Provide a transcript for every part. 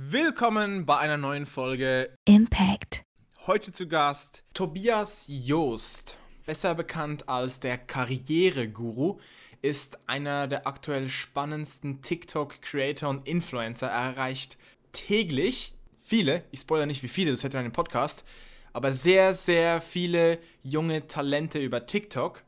Willkommen bei einer neuen Folge Impact. Heute zu Gast Tobias Joost, besser bekannt als der Karriereguru, ist einer der aktuell spannendsten TikTok-Creator und Influencer. Er erreicht täglich viele, ich spoilere nicht wie viele, das hätte einen Podcast, aber sehr, sehr viele junge Talente über TikTok.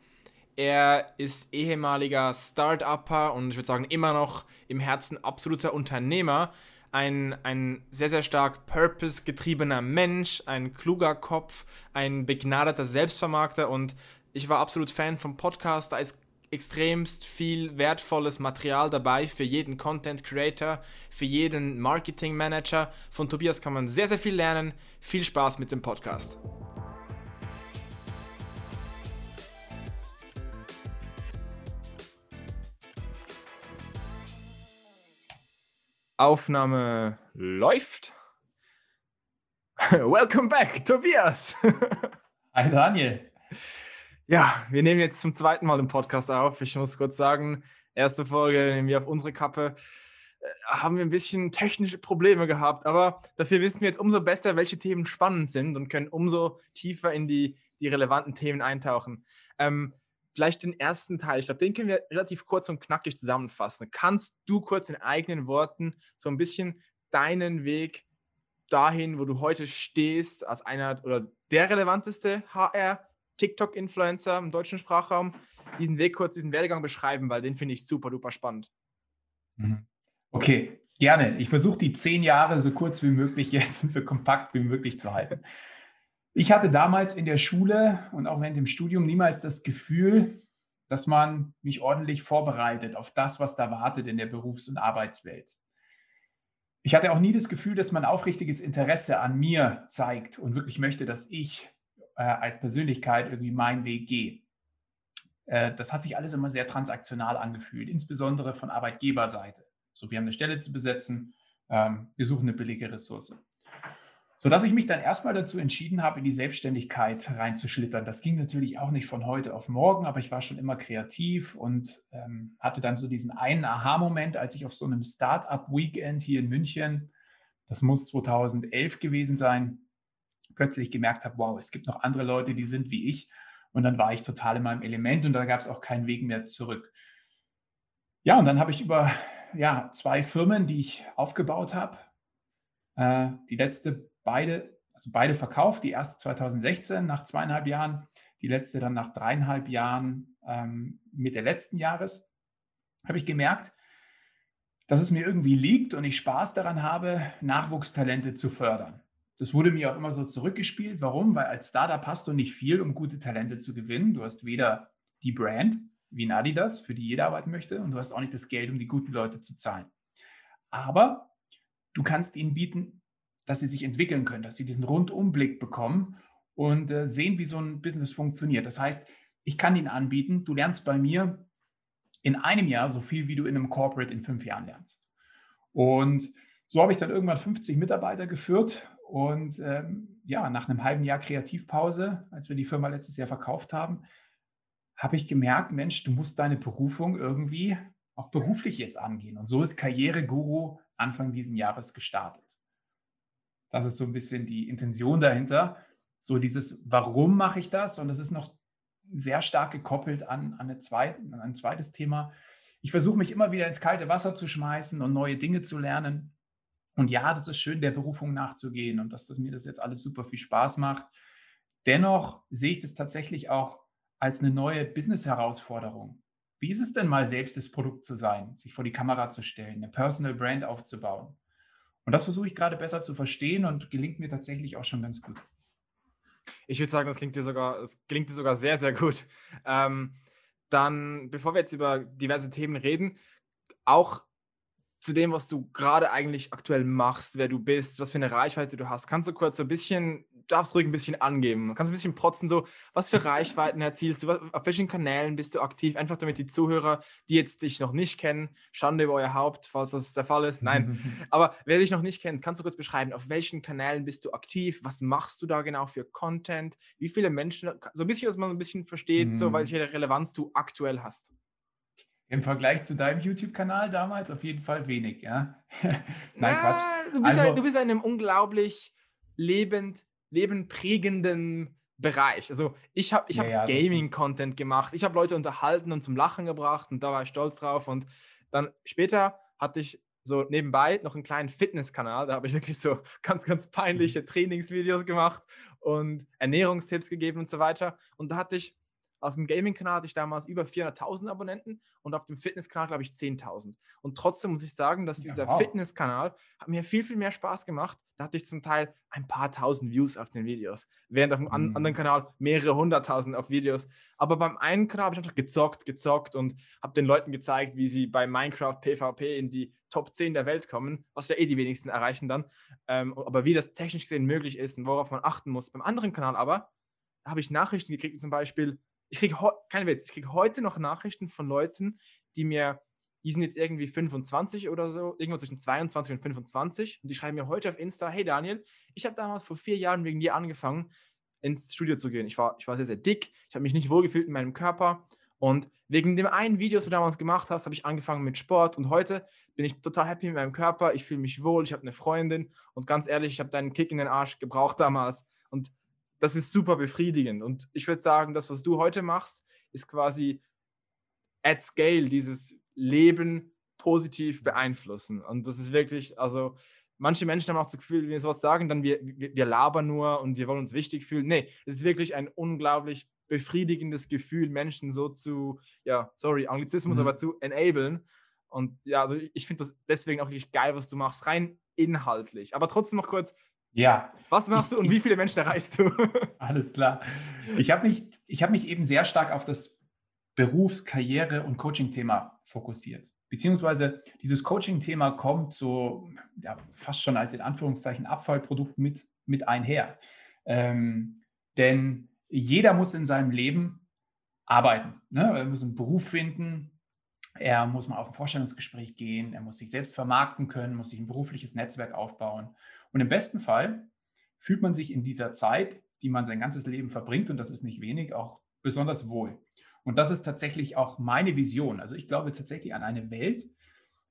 Er ist ehemaliger Start-Upper und ich würde sagen immer noch im Herzen absoluter Unternehmer ein, ein sehr, sehr stark purpose-getriebener Mensch, ein kluger Kopf, ein begnadeter Selbstvermarkter und ich war absolut Fan vom Podcast. Da ist extremst viel wertvolles Material dabei für jeden Content Creator, für jeden Marketing Manager. Von Tobias kann man sehr, sehr viel lernen. Viel Spaß mit dem Podcast. Aufnahme läuft. Welcome back, Tobias. Hi Daniel. Ja, wir nehmen jetzt zum zweiten Mal den Podcast auf. Ich muss kurz sagen, erste Folge nehmen wir auf unsere Kappe. Äh, haben wir ein bisschen technische Probleme gehabt, aber dafür wissen wir jetzt umso besser, welche Themen spannend sind und können umso tiefer in die, die relevanten Themen eintauchen. Ähm, vielleicht den ersten Teil, ich glaube, den können wir relativ kurz und knackig zusammenfassen. Kannst du kurz in eigenen Worten so ein bisschen deinen Weg dahin, wo du heute stehst, als einer oder der relevanteste HR TikTok-Influencer im deutschen Sprachraum, diesen Weg kurz, diesen Werdegang beschreiben, weil den finde ich super, duper spannend. Mhm. Okay, gerne. Ich versuche die zehn Jahre so kurz wie möglich jetzt und so kompakt wie möglich zu halten. Ich hatte damals in der Schule und auch während dem Studium niemals das Gefühl, dass man mich ordentlich vorbereitet auf das, was da wartet in der Berufs- und Arbeitswelt. Ich hatte auch nie das Gefühl, dass man aufrichtiges Interesse an mir zeigt und wirklich möchte, dass ich äh, als Persönlichkeit irgendwie meinen Weg gehe. Äh, das hat sich alles immer sehr transaktional angefühlt, insbesondere von Arbeitgeberseite. So, wir haben eine Stelle zu besetzen, ähm, wir suchen eine billige Ressource sodass ich mich dann erstmal dazu entschieden habe, in die Selbstständigkeit reinzuschlittern. Das ging natürlich auch nicht von heute auf morgen, aber ich war schon immer kreativ und ähm, hatte dann so diesen einen Aha-Moment, als ich auf so einem Startup-Weekend hier in München, das muss 2011 gewesen sein, plötzlich gemerkt habe, wow, es gibt noch andere Leute, die sind wie ich. Und dann war ich total in meinem Element und da gab es auch keinen Weg mehr zurück. Ja, und dann habe ich über ja, zwei Firmen, die ich aufgebaut habe, äh, die letzte beide, also beide verkauft. Die erste 2016 nach zweieinhalb Jahren, die letzte dann nach dreieinhalb Jahren ähm, Mitte letzten Jahres. Habe ich gemerkt, dass es mir irgendwie liegt und ich Spaß daran habe, Nachwuchstalente zu fördern. Das wurde mir auch immer so zurückgespielt. Warum? Weil als Startup hast du nicht viel, um gute Talente zu gewinnen. Du hast weder die Brand wie ein Adidas, für die jeder arbeiten möchte, und du hast auch nicht das Geld, um die guten Leute zu zahlen. Aber du kannst ihnen bieten, dass sie sich entwickeln können, dass sie diesen Rundumblick bekommen und äh, sehen, wie so ein Business funktioniert. Das heißt, ich kann ihnen anbieten, du lernst bei mir in einem Jahr so viel, wie du in einem Corporate in fünf Jahren lernst. Und so habe ich dann irgendwann 50 Mitarbeiter geführt und ähm, ja, nach einem halben Jahr Kreativpause, als wir die Firma letztes Jahr verkauft haben, habe ich gemerkt, Mensch, du musst deine Berufung irgendwie auch beruflich jetzt angehen. Und so ist Karriereguru Anfang dieses Jahres gestartet. Das ist so ein bisschen die Intention dahinter. So dieses, warum mache ich das? Und das ist noch sehr stark gekoppelt an, an, eine zweite, an ein zweites Thema. Ich versuche mich immer wieder ins kalte Wasser zu schmeißen und neue Dinge zu lernen. Und ja, das ist schön, der Berufung nachzugehen und dass, dass mir das jetzt alles super viel Spaß macht. Dennoch sehe ich das tatsächlich auch als eine neue Business-Herausforderung. Wie ist es denn mal selbst das Produkt zu sein, sich vor die Kamera zu stellen, eine Personal Brand aufzubauen? Und das versuche ich gerade besser zu verstehen und gelingt mir tatsächlich auch schon ganz gut. Ich würde sagen, das klingt dir sogar, es gelingt dir sogar sehr, sehr gut. Ähm, dann, bevor wir jetzt über diverse Themen reden, auch zu dem, was du gerade eigentlich aktuell machst, wer du bist, was für eine Reichweite du hast, kannst du kurz so ein bisschen darfst ruhig ein bisschen angeben. Kannst ein bisschen protzen, so, was für Reichweiten erzielst du, auf welchen Kanälen bist du aktiv, einfach damit die Zuhörer, die jetzt dich noch nicht kennen, Schande über euer Haupt, falls das der Fall ist. Nein, aber wer dich noch nicht kennt, kannst du kurz beschreiben, auf welchen Kanälen bist du aktiv, was machst du da genau für Content, wie viele Menschen, so ein bisschen, dass man ein bisschen versteht, mhm. so welche Relevanz du aktuell hast. Im Vergleich zu deinem YouTube-Kanal damals auf jeden Fall wenig, ja. Nein, Na, Quatsch. Du bist, also, ein, du bist in einem unglaublich lebend, lebenprägenden Bereich. Also ich habe ich ja, hab ja, Gaming-Content gemacht, ich habe Leute unterhalten und zum Lachen gebracht und da war ich stolz drauf. Und dann später hatte ich so nebenbei noch einen kleinen Fitnesskanal, da habe ich wirklich so ganz, ganz peinliche mhm. Trainingsvideos gemacht und Ernährungstipps gegeben und so weiter. Und da hatte ich auf dem Gaming-Kanal hatte ich damals über 400.000 Abonnenten und auf dem Fitness-Kanal, glaube ich, 10.000. Und trotzdem muss ich sagen, dass dieser ja, wow. Fitness-Kanal hat mir viel, viel mehr Spaß gemacht. Da hatte ich zum Teil ein paar tausend Views auf den Videos, während auf dem mhm. anderen Kanal mehrere hunderttausend auf Videos. Aber beim einen Kanal habe ich einfach gezockt, gezockt und habe den Leuten gezeigt, wie sie bei Minecraft PvP in die Top 10 der Welt kommen, was ja eh die wenigsten erreichen dann. Ähm, aber wie das technisch gesehen möglich ist und worauf man achten muss. Beim anderen Kanal aber, habe ich Nachrichten gekriegt, zum Beispiel, ich kriege, kein Witz, ich kriege heute noch Nachrichten von Leuten, die mir, die sind jetzt irgendwie 25 oder so, irgendwo zwischen 22 und 25 und die schreiben mir heute auf Insta, hey Daniel, ich habe damals vor vier Jahren wegen dir angefangen, ins Studio zu gehen. Ich war, ich war sehr, sehr dick, ich habe mich nicht wohlgefühlt in meinem Körper und wegen dem einen Video, das du damals gemacht hast, habe ich angefangen mit Sport und heute bin ich total happy mit meinem Körper, ich fühle mich wohl, ich habe eine Freundin und ganz ehrlich, ich habe deinen Kick in den Arsch gebraucht damals und das ist super befriedigend. Und ich würde sagen, das, was du heute machst, ist quasi at scale dieses Leben positiv beeinflussen. Und das ist wirklich, also manche Menschen haben auch das Gefühl, wenn wir sowas sagen, dann wir, wir, labern nur und wir wollen uns wichtig fühlen. Nee, es ist wirklich ein unglaublich befriedigendes Gefühl, Menschen so zu, ja, sorry, Anglizismus, mhm. aber zu enablen. Und ja, also ich finde das deswegen auch wirklich geil, was du machst, rein inhaltlich. Aber trotzdem noch kurz, ja. Was machst du und wie viele Menschen erreichst du? Alles klar. Ich habe mich, hab mich eben sehr stark auf das Berufs-, Karriere- und Coaching-Thema fokussiert. Beziehungsweise dieses Coaching-Thema kommt so ja, fast schon als in Anführungszeichen Abfallprodukt mit, mit einher. Ähm, denn jeder muss in seinem Leben arbeiten. Ne? Er muss einen Beruf finden, er muss mal auf ein Vorstellungsgespräch gehen, er muss sich selbst vermarkten können, muss sich ein berufliches Netzwerk aufbauen. Und im besten Fall fühlt man sich in dieser Zeit, die man sein ganzes Leben verbringt, und das ist nicht wenig, auch besonders wohl. Und das ist tatsächlich auch meine Vision. Also ich glaube tatsächlich an eine Welt,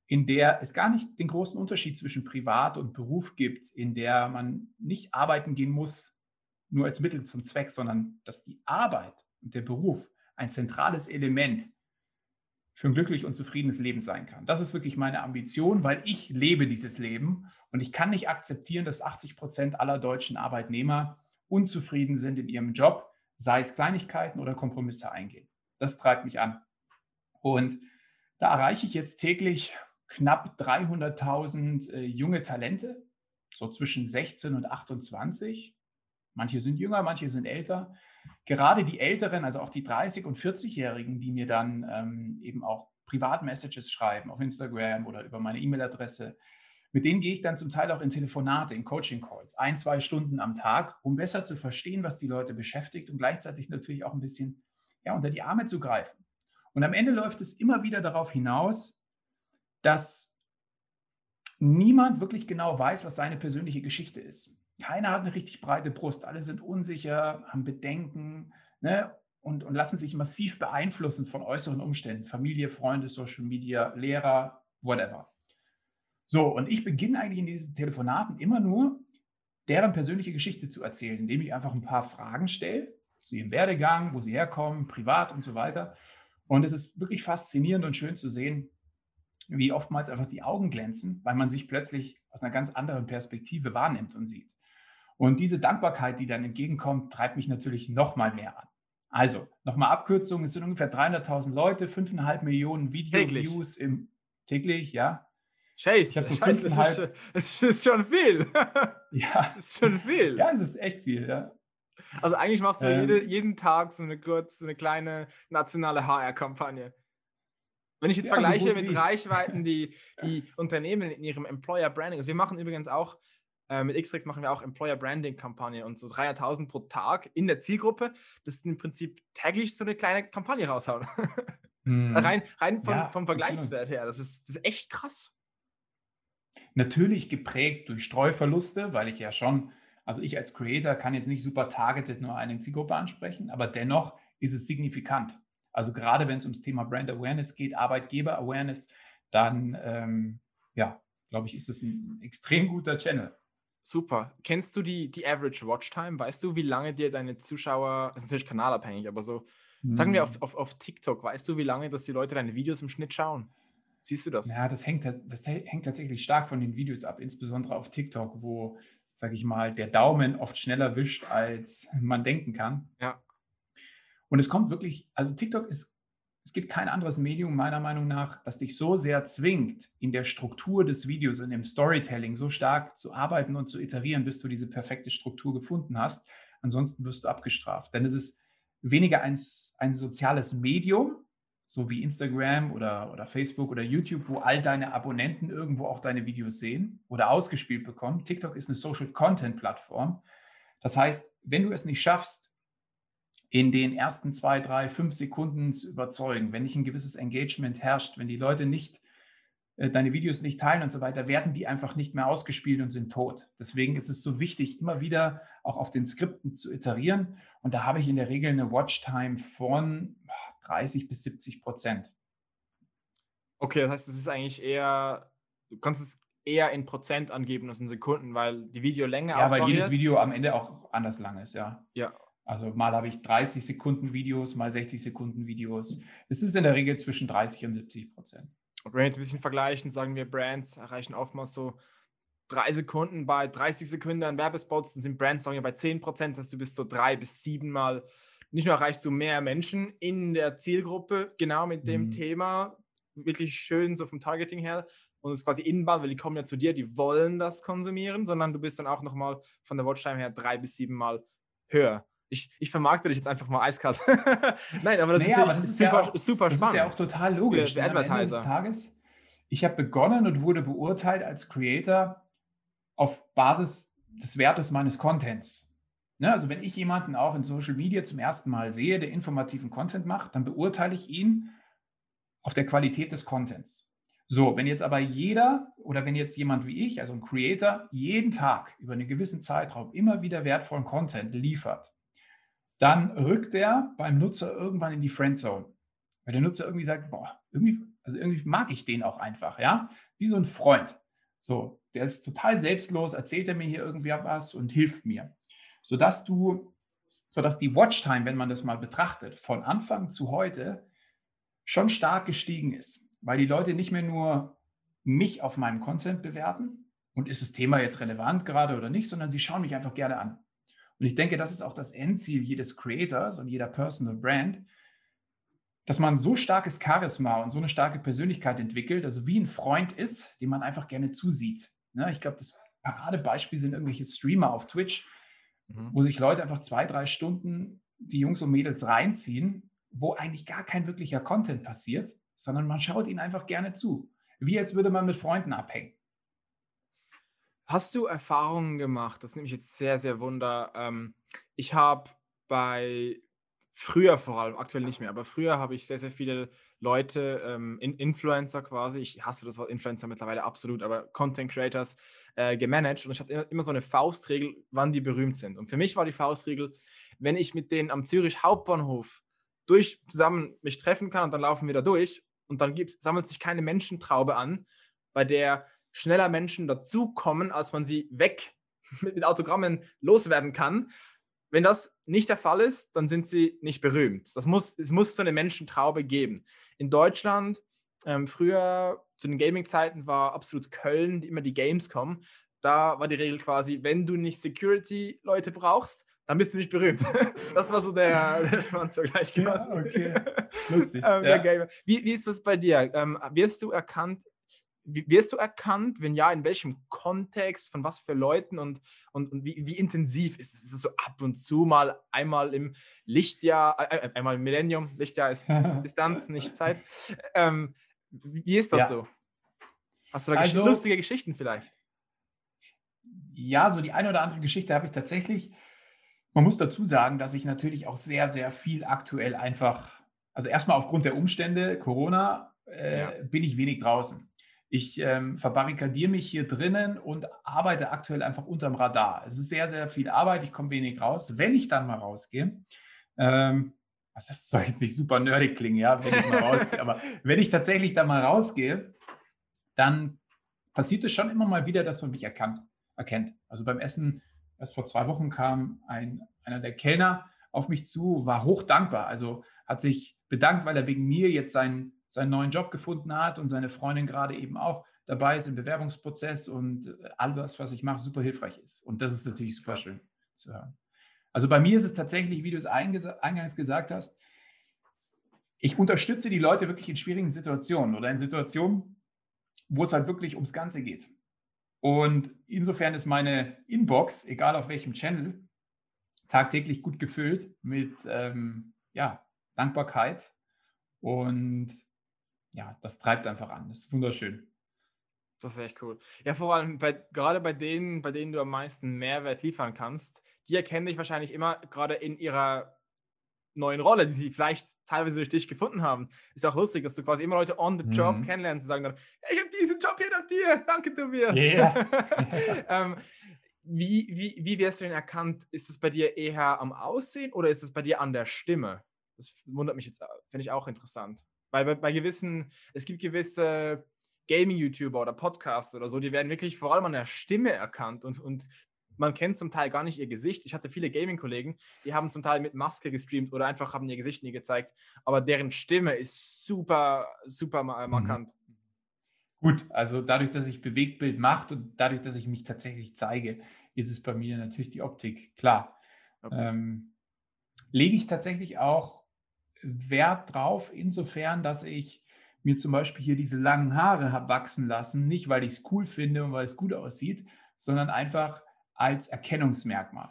in der es gar nicht den großen Unterschied zwischen Privat und Beruf gibt, in der man nicht arbeiten gehen muss, nur als Mittel zum Zweck, sondern dass die Arbeit und der Beruf ein zentrales Element für ein glücklich und zufriedenes Leben sein kann. Das ist wirklich meine Ambition, weil ich lebe dieses Leben und ich kann nicht akzeptieren, dass 80 Prozent aller deutschen Arbeitnehmer unzufrieden sind in ihrem Job, sei es Kleinigkeiten oder Kompromisse eingehen. Das treibt mich an. Und da erreiche ich jetzt täglich knapp 300.000 äh, junge Talente, so zwischen 16 und 28. Manche sind jünger, manche sind älter gerade die Älteren, also auch die 30- und 40-Jährigen, die mir dann ähm, eben auch Privatmessages schreiben auf Instagram oder über meine E-Mail-Adresse, mit denen gehe ich dann zum Teil auch in Telefonate, in Coaching-Calls, ein, zwei Stunden am Tag, um besser zu verstehen, was die Leute beschäftigt und gleichzeitig natürlich auch ein bisschen ja, unter die Arme zu greifen. Und am Ende läuft es immer wieder darauf hinaus, dass niemand wirklich genau weiß, was seine persönliche Geschichte ist. Keiner hat eine richtig breite Brust. Alle sind unsicher, haben Bedenken ne? und, und lassen sich massiv beeinflussen von äußeren Umständen. Familie, Freunde, Social Media, Lehrer, whatever. So, und ich beginne eigentlich in diesen Telefonaten immer nur, deren persönliche Geschichte zu erzählen, indem ich einfach ein paar Fragen stelle zu ihrem Werdegang, wo sie herkommen, privat und so weiter. Und es ist wirklich faszinierend und schön zu sehen, wie oftmals einfach die Augen glänzen, weil man sich plötzlich aus einer ganz anderen Perspektive wahrnimmt und sieht. Und diese Dankbarkeit, die dann entgegenkommt, treibt mich natürlich noch mal mehr an. Also, nochmal Abkürzung, es sind ungefähr 300.000 Leute, 5,5 Millionen Video-Views im täglich, ja. Scheiße, ich so Scheiße, das, ist, das ist schon viel. ja. Das ist schon viel. Ja, es ist echt viel, ja. Also eigentlich machst du ähm, jede, jeden Tag so eine kurz, so eine kleine nationale HR-Kampagne. Wenn ich jetzt ja, vergleiche so mit Reichweiten, die die Unternehmen in ihrem Employer Branding, also wir machen übrigens auch äh, mit Xrex machen wir auch Employer Branding Kampagne und so 300.000 pro Tag in der Zielgruppe. Das ist im Prinzip täglich so eine kleine Kampagne raushauen. Hm. rein rein vom, ja, vom Vergleichswert her. Das ist, das ist echt krass. Natürlich geprägt durch Streuverluste, weil ich ja schon, also ich als Creator kann jetzt nicht super targeted nur eine Zielgruppe ansprechen, aber dennoch ist es signifikant. Also gerade wenn es ums Thema Brand Awareness geht, Arbeitgeber Awareness, dann ähm, ja, glaube ich, ist das ein extrem guter Channel. Super. Kennst du die, die Average Watchtime? Weißt du, wie lange dir deine Zuschauer, das ist natürlich kanalabhängig, aber so, hm. sagen wir auf, hm. auf, auf TikTok, weißt du, wie lange, dass die Leute deine Videos im Schnitt schauen? Siehst du das? Ja, das hängt, das hängt tatsächlich stark von den Videos ab, insbesondere auf TikTok, wo, sage ich mal, der Daumen oft schneller wischt, als man denken kann. Ja. Und es kommt wirklich, also TikTok ist es gibt kein anderes Medium meiner Meinung nach, das dich so sehr zwingt, in der Struktur des Videos und im Storytelling so stark zu arbeiten und zu iterieren, bis du diese perfekte Struktur gefunden hast. Ansonsten wirst du abgestraft. Denn es ist weniger ein, ein soziales Medium, so wie Instagram oder, oder Facebook oder YouTube, wo all deine Abonnenten irgendwo auch deine Videos sehen oder ausgespielt bekommen. TikTok ist eine Social Content Plattform. Das heißt, wenn du es nicht schaffst, in den ersten zwei, drei, fünf Sekunden zu überzeugen, wenn nicht ein gewisses Engagement herrscht, wenn die Leute nicht äh, deine Videos nicht teilen und so weiter, werden die einfach nicht mehr ausgespielt und sind tot. Deswegen ist es so wichtig, immer wieder auch auf den Skripten zu iterieren. Und da habe ich in der Regel eine Watchtime von 30 bis 70 Prozent. Okay, das heißt, es ist eigentlich eher, du kannst es eher in Prozent angeben als in Sekunden, weil die Videolänge Ja, weil jedes Video am Ende auch anders lang ist, ja. Ja, also mal habe ich 30 Sekunden Videos, mal 60 Sekunden Videos. Es ist in der Regel zwischen 30 und 70 Prozent. Und wenn wir jetzt ein bisschen vergleichen, sagen wir, Brands erreichen oftmals so drei Sekunden bei 30 Sekunden an Werbespots, dann sind Brands sagen wir bei 10 Prozent, das heißt, du bist so drei bis sieben Mal, nicht nur erreichst du mehr Menschen in der Zielgruppe, genau mit dem mhm. Thema, wirklich schön so vom Targeting her, und es ist quasi inbound, weil die kommen ja zu dir, die wollen das konsumieren, sondern du bist dann auch nochmal von der Watchtime her drei bis sieben Mal höher ich, ich vermarkte dich jetzt einfach mal eiskalt. Nein, aber das naja, ist, aber das ist super, ja auch, super spannend. Das ist ja auch total logisch. Der, der Advertiser. Des Tages, ich habe begonnen und wurde beurteilt als Creator auf Basis des Wertes meines Contents. Ne, also wenn ich jemanden auch in Social Media zum ersten Mal sehe, der informativen Content macht, dann beurteile ich ihn auf der Qualität des Contents. So, wenn jetzt aber jeder oder wenn jetzt jemand wie ich, also ein Creator, jeden Tag über einen gewissen Zeitraum immer wieder wertvollen Content liefert, dann rückt er beim Nutzer irgendwann in die Friendzone. Weil der Nutzer irgendwie sagt, boah, irgendwie, also irgendwie mag ich den auch einfach, ja, wie so ein Freund. So, der ist total selbstlos, erzählt er mir hier irgendwie was und hilft mir. Sodass du, sodass die Watchtime, wenn man das mal betrachtet, von Anfang zu heute schon stark gestiegen ist. Weil die Leute nicht mehr nur mich auf meinem Content bewerten und ist das Thema jetzt relevant gerade oder nicht, sondern sie schauen mich einfach gerne an. Und ich denke, das ist auch das Endziel jedes Creators und jeder Personal Brand, dass man so starkes Charisma und so eine starke Persönlichkeit entwickelt, also wie ein Freund ist, dem man einfach gerne zusieht. Ja, ne, ich glaube, das Paradebeispiel sind irgendwelche Streamer auf Twitch, mhm. wo sich Leute einfach zwei, drei Stunden die Jungs und Mädels reinziehen, wo eigentlich gar kein wirklicher Content passiert, sondern man schaut ihnen einfach gerne zu. Wie als würde man mit Freunden abhängen. Hast du Erfahrungen gemacht? Das nimmt mich jetzt sehr, sehr wunder. Ähm, ich habe bei früher vor allem, aktuell nicht mehr, aber früher habe ich sehr, sehr viele Leute, ähm, In Influencer quasi, ich hasse das Wort Influencer mittlerweile absolut, aber Content Creators äh, gemanagt und ich hatte immer so eine Faustregel, wann die berühmt sind. Und für mich war die Faustregel, wenn ich mit denen am Zürich Hauptbahnhof durch zusammen mich treffen kann und dann laufen wir da durch und dann gibt, sammelt sich keine Menschentraube an, bei der schneller Menschen dazukommen, als man sie weg mit Autogrammen loswerden kann. Wenn das nicht der Fall ist, dann sind sie nicht berühmt. Das muss, es muss so eine Menschentraube geben. In Deutschland, ähm, früher zu den Gaming-Zeiten war absolut Köln immer die Gamescom. Da war die Regel quasi, wenn du nicht Security-Leute brauchst, dann bist du nicht berühmt. das war so der, der Vergleich. Ja, okay. Lustig. ähm, ja. Wie, wie ist das bei dir? Ähm, wirst du erkannt wirst du erkannt? Wenn ja, in welchem Kontext, von was für Leuten und, und, und wie, wie intensiv ist es? Ist es so ab und zu mal einmal im Lichtjahr, äh, äh einmal im Millennium, Lichtjahr ist Distanz, nicht Zeit. Ähm, wie ist das ja. so? Hast du da also, lustige Geschichten vielleicht? Ja, so die eine oder andere Geschichte habe ich tatsächlich. Man muss dazu sagen, dass ich natürlich auch sehr, sehr viel aktuell einfach, also erstmal aufgrund der Umstände, Corona, äh, ja. bin ich wenig draußen. Ich ähm, verbarrikadiere mich hier drinnen und arbeite aktuell einfach unterm Radar. Es ist sehr, sehr viel Arbeit, ich komme wenig raus. Wenn ich dann mal rausgehe, ähm, das soll jetzt nicht super nerdig klingen, ja, wenn ich mal rausgehe, aber wenn ich tatsächlich da mal rausgehe, dann passiert es schon immer mal wieder, dass man mich erkannt, erkennt. Also beim Essen, erst vor zwei Wochen kam ein, einer der Kellner auf mich zu, war hoch dankbar. Also hat sich bedankt, weil er wegen mir jetzt seinen, seinen neuen Job gefunden hat und seine Freundin gerade eben auch dabei ist im Bewerbungsprozess und alles, was ich mache, super hilfreich ist. Und das ist natürlich super schön zu hören. Also bei mir ist es tatsächlich, wie du es eingangs gesagt hast, ich unterstütze die Leute wirklich in schwierigen Situationen oder in Situationen, wo es halt wirklich ums Ganze geht. Und insofern ist meine Inbox, egal auf welchem Channel, tagtäglich gut gefüllt mit ähm, ja, Dankbarkeit. Und ja, das treibt einfach an. Das ist wunderschön. Das ist echt cool. Ja, vor allem bei, gerade bei denen, bei denen du am meisten Mehrwert liefern kannst, die erkennen dich wahrscheinlich immer gerade in ihrer neuen Rolle, die sie vielleicht teilweise durch dich gefunden haben. Ist auch lustig, dass du quasi immer Leute on the job mhm. kennenlernst und sagen dann, ich habe diesen Job hier nach dir, danke du mir. Yeah. ähm, wie, wie, wie wirst du denn erkannt? Ist es bei dir eher am Aussehen oder ist es bei dir an der Stimme? Das wundert mich jetzt, finde ich auch interessant. Weil bei, bei gewissen, es gibt gewisse Gaming-YouTuber oder Podcaster oder so, die werden wirklich vor allem an der Stimme erkannt und, und man kennt zum Teil gar nicht ihr Gesicht. Ich hatte viele Gaming-Kollegen, die haben zum Teil mit Maske gestreamt oder einfach haben ihr Gesicht nie gezeigt. Aber deren Stimme ist super, super mhm. markant. Mhm. Gut, also dadurch, dass ich Bewegtbild mache und dadurch, dass ich mich tatsächlich zeige, ist es bei mir natürlich die Optik. Klar. Optik. Ähm, lege ich tatsächlich auch Wert drauf, insofern, dass ich mir zum Beispiel hier diese langen Haare habe wachsen lassen, nicht weil ich es cool finde und weil es gut aussieht, sondern einfach, als Erkennungsmerkmal.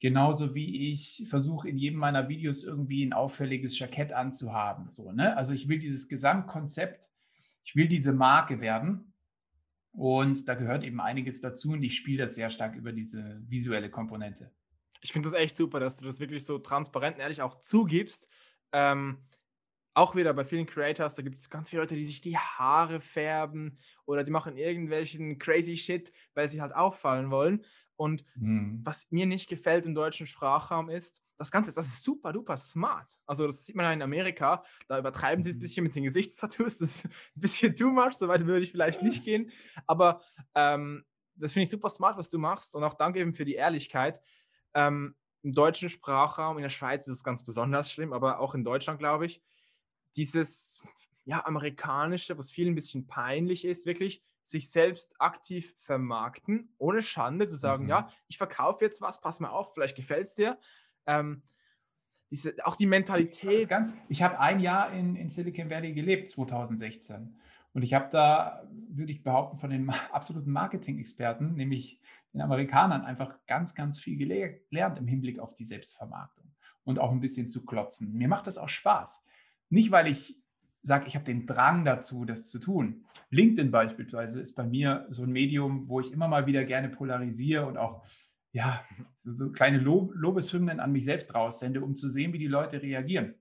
Genauso wie ich versuche in jedem meiner Videos irgendwie ein auffälliges Jackett anzuhaben. So, ne? Also ich will dieses Gesamtkonzept, ich will diese Marke werden. Und da gehört eben einiges dazu und ich spiele das sehr stark über diese visuelle Komponente. Ich finde das echt super, dass du das wirklich so transparent und ehrlich auch zugibst. Ähm, auch wieder bei vielen Creators, da gibt es ganz viele Leute, die sich die Haare färben oder die machen irgendwelchen crazy Shit, weil sie halt auffallen wollen. Und mhm. was mir nicht gefällt im deutschen Sprachraum ist, das Ganze, das ist super duper smart. Also das sieht man ja in Amerika, da übertreiben sie es ein mhm. bisschen mit den Gesichtstattoos, das ist ein bisschen too much, so weit würde ich vielleicht nicht gehen, aber ähm, das finde ich super smart, was du machst und auch danke eben für die Ehrlichkeit. Ähm, Im deutschen Sprachraum, in der Schweiz ist es ganz besonders schlimm, aber auch in Deutschland, glaube ich, dieses ja, amerikanische, was vielen ein bisschen peinlich ist, wirklich, sich selbst aktiv vermarkten, ohne Schande zu sagen, mhm. ja, ich verkaufe jetzt was, pass mal auf, vielleicht gefällt es dir. Ähm, diese, auch die Mentalität. Ganz, ich habe ein Jahr in, in Silicon Valley gelebt, 2016. Und ich habe da, würde ich behaupten, von den absoluten Marketing-Experten, nämlich den Amerikanern, einfach ganz, ganz viel gelernt im Hinblick auf die Selbstvermarktung und auch ein bisschen zu klotzen. Mir macht das auch Spaß. Nicht, weil ich sage, ich habe den Drang dazu, das zu tun. LinkedIn beispielsweise ist bei mir so ein Medium, wo ich immer mal wieder gerne polarisiere und auch ja, so kleine Lob Lobeshymnen an mich selbst raussende, um zu sehen, wie die Leute reagieren.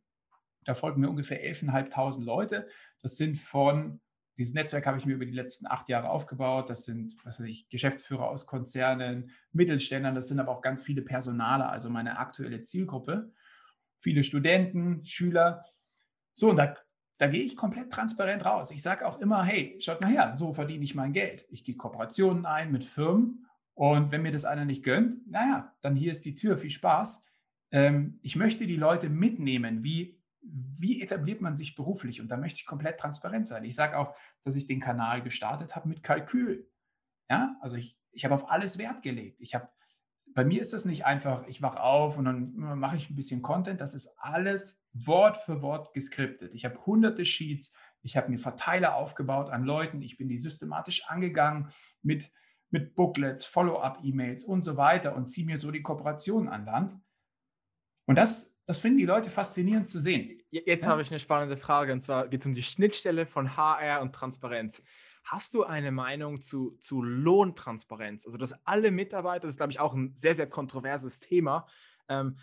Da folgen mir ungefähr 11.500 Leute. Das sind von, dieses Netzwerk habe ich mir über die letzten acht Jahre aufgebaut. Das sind, was weiß ich, Geschäftsführer aus Konzernen, Mittelständern, das sind aber auch ganz viele Personale, also meine aktuelle Zielgruppe. Viele Studenten, Schüler. So, und da da gehe ich komplett transparent raus. Ich sage auch immer, hey, schaut mal her, so verdiene ich mein Geld. Ich gehe Kooperationen ein mit Firmen und wenn mir das einer nicht gönnt, naja, dann hier ist die Tür, viel Spaß. Ähm, ich möchte die Leute mitnehmen, wie, wie etabliert man sich beruflich und da möchte ich komplett transparent sein. Ich sage auch, dass ich den Kanal gestartet habe mit Kalkül. Ja, also ich, ich habe auf alles Wert gelegt. Ich habe bei mir ist das nicht einfach, ich wache auf und dann mache ich ein bisschen Content. Das ist alles Wort für Wort geskriptet. Ich habe hunderte Sheets, ich habe mir Verteiler aufgebaut an Leuten, ich bin die systematisch angegangen mit, mit Booklets, Follow-up-E-Mails und so weiter und ziehe mir so die Kooperation an Land. Und das, das finden die Leute faszinierend zu sehen. Jetzt ja? habe ich eine spannende Frage und zwar geht es um die Schnittstelle von HR und Transparenz. Hast du eine Meinung zu, zu Lohntransparenz? Also, dass alle Mitarbeiter, das ist, glaube ich, auch ein sehr, sehr kontroverses Thema. Ähm,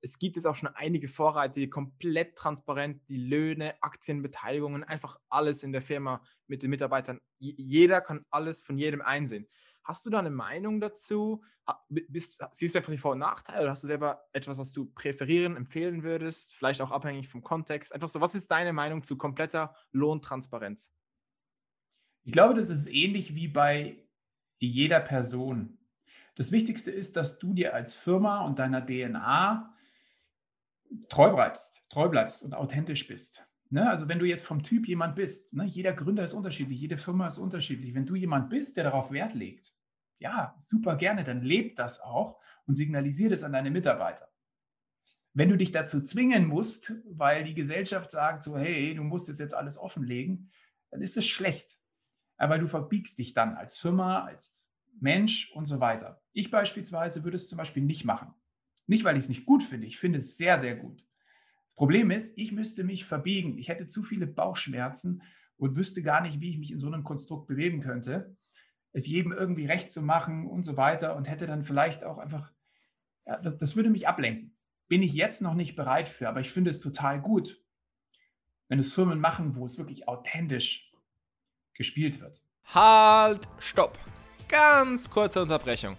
es gibt jetzt auch schon einige Vorreiter, die komplett transparent die Löhne, Aktienbeteiligungen, einfach alles in der Firma mit den Mitarbeitern. Jeder kann alles von jedem einsehen. Hast du da eine Meinung dazu? Bist, siehst du einfach die Vor- und Nachteile oder hast du selber etwas, was du präferieren, empfehlen würdest? Vielleicht auch abhängig vom Kontext. Einfach so, was ist deine Meinung zu kompletter Lohntransparenz? Ich glaube, das ist ähnlich wie bei jeder Person. Das Wichtigste ist, dass du dir als Firma und deiner DNA treu bleibst, treu bleibst und authentisch bist. Ne? Also wenn du jetzt vom Typ jemand bist, ne? jeder Gründer ist unterschiedlich, jede Firma ist unterschiedlich. Wenn du jemand bist, der darauf Wert legt, ja, super gerne, dann lebt das auch und signalisiert es an deine Mitarbeiter. Wenn du dich dazu zwingen musst, weil die Gesellschaft sagt so, hey, du musst jetzt alles offenlegen, dann ist es schlecht. Aber du verbiegst dich dann als Firma, als Mensch und so weiter. Ich beispielsweise würde es zum Beispiel nicht machen. Nicht, weil ich es nicht gut finde. Ich finde es sehr, sehr gut. Das Problem ist, ich müsste mich verbiegen. Ich hätte zu viele Bauchschmerzen und wüsste gar nicht, wie ich mich in so einem Konstrukt bewegen könnte. Es jedem irgendwie recht zu machen und so weiter und hätte dann vielleicht auch einfach, ja, das, das würde mich ablenken. Bin ich jetzt noch nicht bereit für, aber ich finde es total gut, wenn es Firmen machen, wo es wirklich authentisch gespielt wird. Halt, stopp. Ganz kurze Unterbrechung.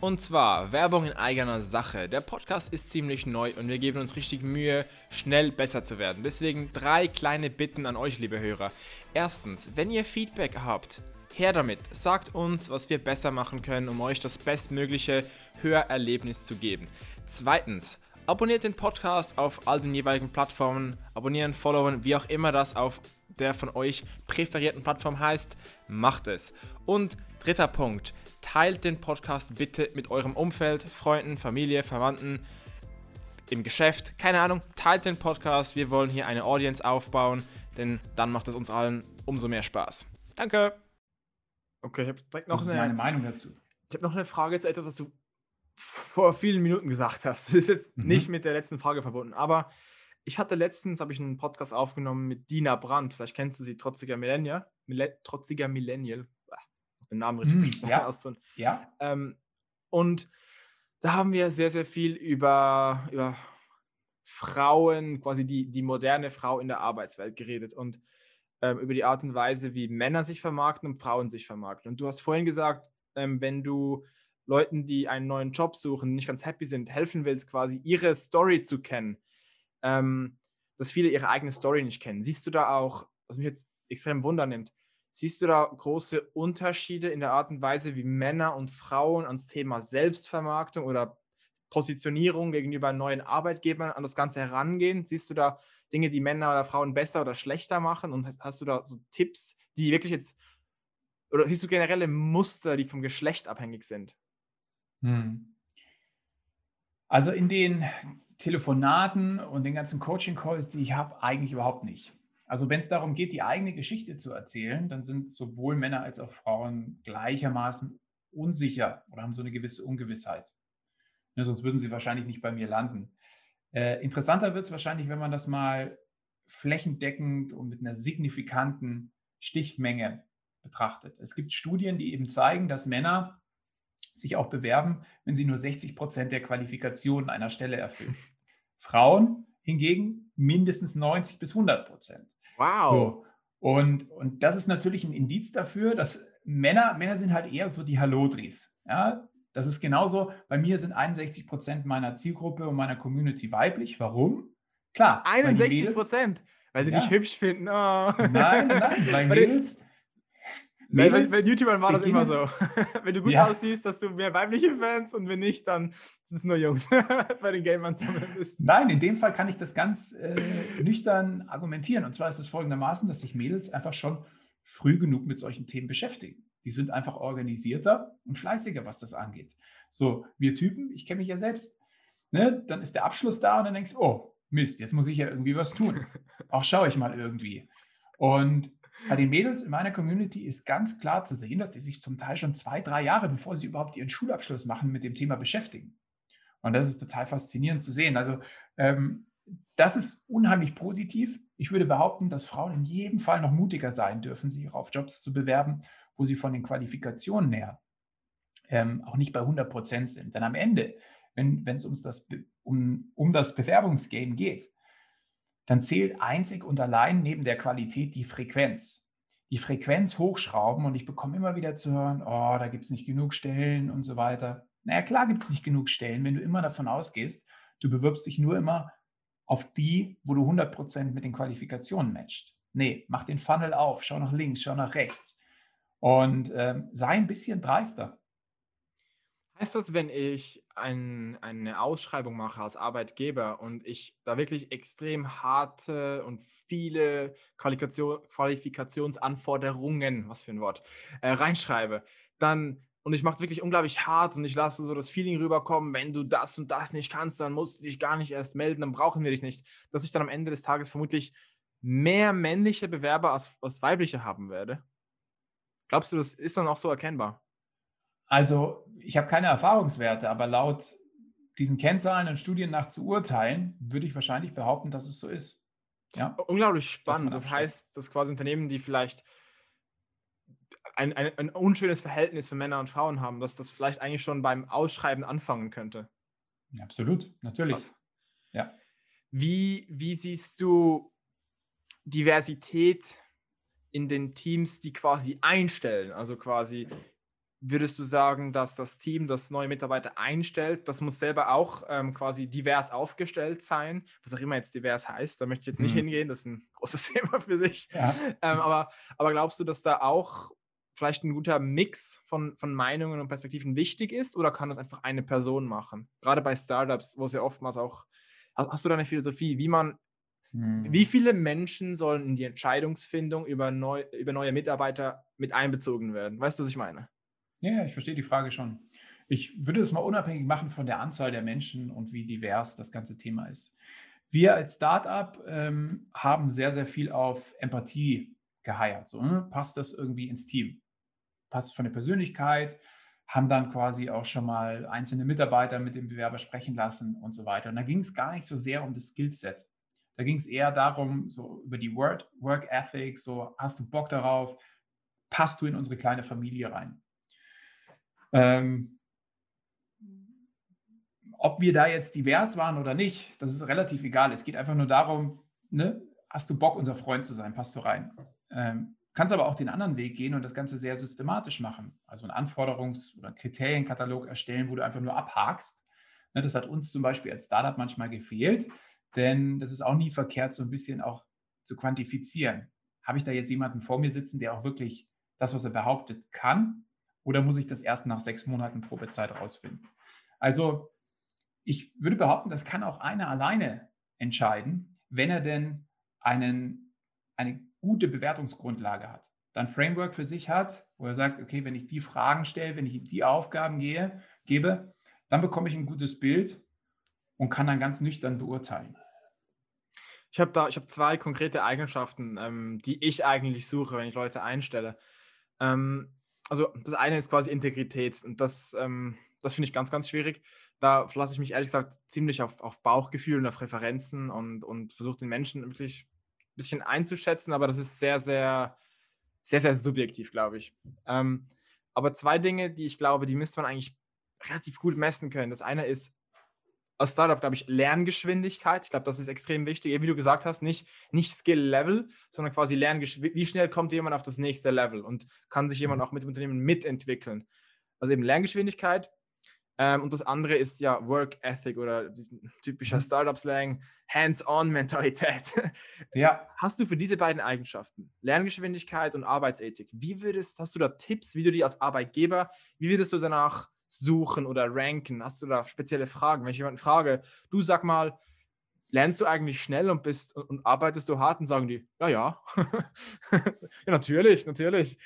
Und zwar Werbung in eigener Sache. Der Podcast ist ziemlich neu und wir geben uns richtig Mühe, schnell besser zu werden. Deswegen drei kleine Bitten an euch, liebe Hörer. Erstens, wenn ihr Feedback habt, her damit. Sagt uns, was wir besser machen können, um euch das bestmögliche Hörerlebnis zu geben. Zweitens, abonniert den Podcast auf all den jeweiligen Plattformen. Abonnieren, followen, wie auch immer das auf der von euch präferierten Plattform heißt. Macht es. Und dritter Punkt teilt den Podcast bitte mit eurem Umfeld, Freunden, Familie, Verwandten, im Geschäft, keine Ahnung, teilt den Podcast. Wir wollen hier eine Audience aufbauen, denn dann macht es uns allen umso mehr Spaß. Danke. Okay, ich habe direkt noch das eine, meine Meinung dazu. Ich habe noch eine Frage zu etwas, was du vor vielen Minuten gesagt hast. Das ist jetzt mhm. nicht mit der letzten Frage verbunden, aber ich hatte letztens, habe ich einen Podcast aufgenommen mit Dina Brandt. Vielleicht kennst du sie, trotziger Millennial. Millet, trotziger Millennial den Namen richtig mm, ja. austun. Ja. Ähm, und da haben wir sehr, sehr viel über, über Frauen, quasi die, die moderne Frau in der Arbeitswelt geredet und ähm, über die Art und Weise, wie Männer sich vermarkten und Frauen sich vermarkten. Und du hast vorhin gesagt, ähm, wenn du Leuten, die einen neuen Job suchen, nicht ganz happy sind, helfen willst, quasi ihre Story zu kennen, ähm, dass viele ihre eigene Story nicht kennen. Siehst du da auch, was mich jetzt extrem Wunder nimmt, Siehst du da große Unterschiede in der Art und Weise, wie Männer und Frauen ans Thema Selbstvermarktung oder Positionierung gegenüber neuen Arbeitgebern an das Ganze herangehen? Siehst du da Dinge, die Männer oder Frauen besser oder schlechter machen? Und hast du da so Tipps, die wirklich jetzt, oder siehst du generelle Muster, die vom Geschlecht abhängig sind? Hm. Also in den Telefonaten und den ganzen Coaching-Calls, die ich habe, eigentlich überhaupt nicht. Also wenn es darum geht, die eigene Geschichte zu erzählen, dann sind sowohl Männer als auch Frauen gleichermaßen unsicher oder haben so eine gewisse Ungewissheit. Ja, sonst würden sie wahrscheinlich nicht bei mir landen. Äh, interessanter wird es wahrscheinlich, wenn man das mal flächendeckend und mit einer signifikanten Stichmenge betrachtet. Es gibt Studien, die eben zeigen, dass Männer sich auch bewerben, wenn sie nur 60 Prozent der Qualifikationen einer Stelle erfüllen. Frauen hingegen mindestens 90 bis 100 Prozent. Wow. So. Und, und das ist natürlich ein Indiz dafür, dass Männer, Männer sind halt eher so die Hallodris. Ja, das ist genauso. Bei mir sind 61 Prozent meiner Zielgruppe und meiner Community weiblich. Warum? Klar. 61 Prozent? Weil sie ja. dich hübsch finden. Oh. Nein, nein, nein. Bei Mädels, bei, bei, bei YouTubern war das immer so. wenn du gut ja. aussiehst, hast du mehr weibliche Fans und wenn nicht, dann sind es nur Jungs. bei den Gamern zumindest. Nein, in dem Fall kann ich das ganz äh, nüchtern argumentieren. Und zwar ist es folgendermaßen, dass sich Mädels einfach schon früh genug mit solchen Themen beschäftigen. Die sind einfach organisierter und fleißiger, was das angeht. So, wir Typen, ich kenne mich ja selbst, ne, dann ist der Abschluss da und dann denkst du, oh, Mist, jetzt muss ich ja irgendwie was tun. Auch schaue ich mal irgendwie. Und bei den Mädels in meiner Community ist ganz klar zu sehen, dass die sich zum Teil schon zwei, drei Jahre, bevor sie überhaupt ihren Schulabschluss machen, mit dem Thema beschäftigen. Und das ist total faszinierend zu sehen. Also ähm, das ist unheimlich positiv. Ich würde behaupten, dass Frauen in jedem Fall noch mutiger sein dürfen, sich auf Jobs zu bewerben, wo sie von den Qualifikationen her ähm, auch nicht bei 100 Prozent sind. Denn am Ende, wenn es das, um, um das Bewerbungsgame geht, dann zählt einzig und allein neben der Qualität die Frequenz. die Frequenz hochschrauben und ich bekomme immer wieder zu hören, oh, da gibt es nicht genug Stellen und so weiter. Naja, klar gibt es nicht genug Stellen, wenn du immer davon ausgehst, du bewirbst dich nur immer auf die, wo du 100% mit den Qualifikationen matcht. Nee, mach den Funnel auf, schau nach links, schau nach rechts und ähm, sei ein bisschen dreister. Heißt das, wenn ich ein, eine Ausschreibung mache als Arbeitgeber und ich da wirklich extrem harte und viele Qualifikation, Qualifikationsanforderungen, was für ein Wort, äh, reinschreibe, dann und ich mache es wirklich unglaublich hart und ich lasse so das Feeling rüberkommen, wenn du das und das nicht kannst, dann musst du dich gar nicht erst melden, dann brauchen wir dich nicht, dass ich dann am Ende des Tages vermutlich mehr männliche Bewerber als, als weibliche haben werde. Glaubst du, das ist dann auch so erkennbar? Also, ich habe keine Erfahrungswerte, aber laut diesen Kennzahlen und Studien nach zu urteilen, würde ich wahrscheinlich behaupten, dass es so ist. Ja? unglaublich spannend. Das heißt, dass quasi Unternehmen, die vielleicht ein, ein, ein, unschönes Verhältnis für Männer und Frauen haben, dass das vielleicht eigentlich schon beim Ausschreiben anfangen könnte. Absolut, natürlich. Was? Ja. Wie, wie siehst du Diversität in den Teams, die quasi einstellen? Also quasi, würdest du sagen, dass das Team, das neue Mitarbeiter einstellt, das muss selber auch ähm, quasi divers aufgestellt sein, was auch immer jetzt divers heißt, da möchte ich jetzt nicht mhm. hingehen, das ist ein großes Thema für sich. Ja. Ähm, aber, aber glaubst du, dass da auch vielleicht ein guter Mix von, von Meinungen und Perspektiven wichtig ist oder kann das einfach eine Person machen? Gerade bei Startups, wo es ja oftmals auch, hast du da eine Philosophie, wie man, hm. wie viele Menschen sollen in die Entscheidungsfindung über, neu, über neue Mitarbeiter mit einbezogen werden? Weißt du, was ich meine? Ja, ich verstehe die Frage schon. Ich würde es mal unabhängig machen von der Anzahl der Menschen und wie divers das ganze Thema ist. Wir als Startup ähm, haben sehr, sehr viel auf Empathie geheiert. So, ne? Passt das irgendwie ins Team? Passt von der Persönlichkeit? Haben dann quasi auch schon mal einzelne Mitarbeiter mit dem Bewerber sprechen lassen und so weiter. Und da ging es gar nicht so sehr um das Skillset. Da ging es eher darum, so über die Work, Work Ethic, so hast du Bock darauf, passt du in unsere kleine Familie rein. Ähm, ob wir da jetzt divers waren oder nicht, das ist relativ egal. Es geht einfach nur darum, ne, hast du Bock, unser Freund zu sein, passt du rein. Ähm, kannst aber auch den anderen Weg gehen und das Ganze sehr systematisch machen. Also einen Anforderungs- oder Kriterienkatalog erstellen, wo du einfach nur abhakst. Ne, das hat uns zum Beispiel als Startup manchmal gefehlt, denn das ist auch nie verkehrt, so ein bisschen auch zu quantifizieren. Habe ich da jetzt jemanden vor mir sitzen, der auch wirklich das, was er behauptet, kann? Oder muss ich das erst nach sechs Monaten Probezeit rausfinden? Also ich würde behaupten, das kann auch einer alleine entscheiden, wenn er denn einen, eine gute Bewertungsgrundlage hat. Dann Framework für sich hat, wo er sagt, okay, wenn ich die Fragen stelle, wenn ich ihm die Aufgaben gehe, gebe, dann bekomme ich ein gutes Bild und kann dann ganz nüchtern beurteilen. Ich habe da, ich habe zwei konkrete Eigenschaften, ähm, die ich eigentlich suche, wenn ich Leute einstelle. Ähm, also das eine ist quasi Integrität und das, ähm, das finde ich ganz, ganz schwierig. Da lasse ich mich ehrlich gesagt ziemlich auf, auf Bauchgefühl und auf Referenzen und, und versuche den Menschen wirklich bisschen einzuschätzen, aber das ist sehr, sehr, sehr, sehr subjektiv, glaube ich. Ähm, aber zwei Dinge, die ich glaube, die müsste man eigentlich relativ gut messen können. Das eine ist als Startup, glaube ich, Lerngeschwindigkeit. Ich glaube, das ist extrem wichtig. Wie du gesagt hast, nicht, nicht Skill-Level, sondern quasi Lerngeschwindigkeit. Wie schnell kommt jemand auf das nächste Level und kann sich jemand mhm. auch mit dem Unternehmen mitentwickeln? Also eben Lerngeschwindigkeit, ähm, und das andere ist ja Work Ethic oder typischer mhm. Startup-Slang, Hands-on-Mentalität. Ja. Hast du für diese beiden Eigenschaften, Lerngeschwindigkeit und Arbeitsethik, wie würdest, hast du da Tipps, wie du die als Arbeitgeber, wie würdest du danach suchen oder ranken? Hast du da spezielle Fragen? Wenn ich jemanden frage, du sag mal, lernst du eigentlich schnell und bist und, arbeitest du hart und sagen die, ja, ja. ja, natürlich, natürlich.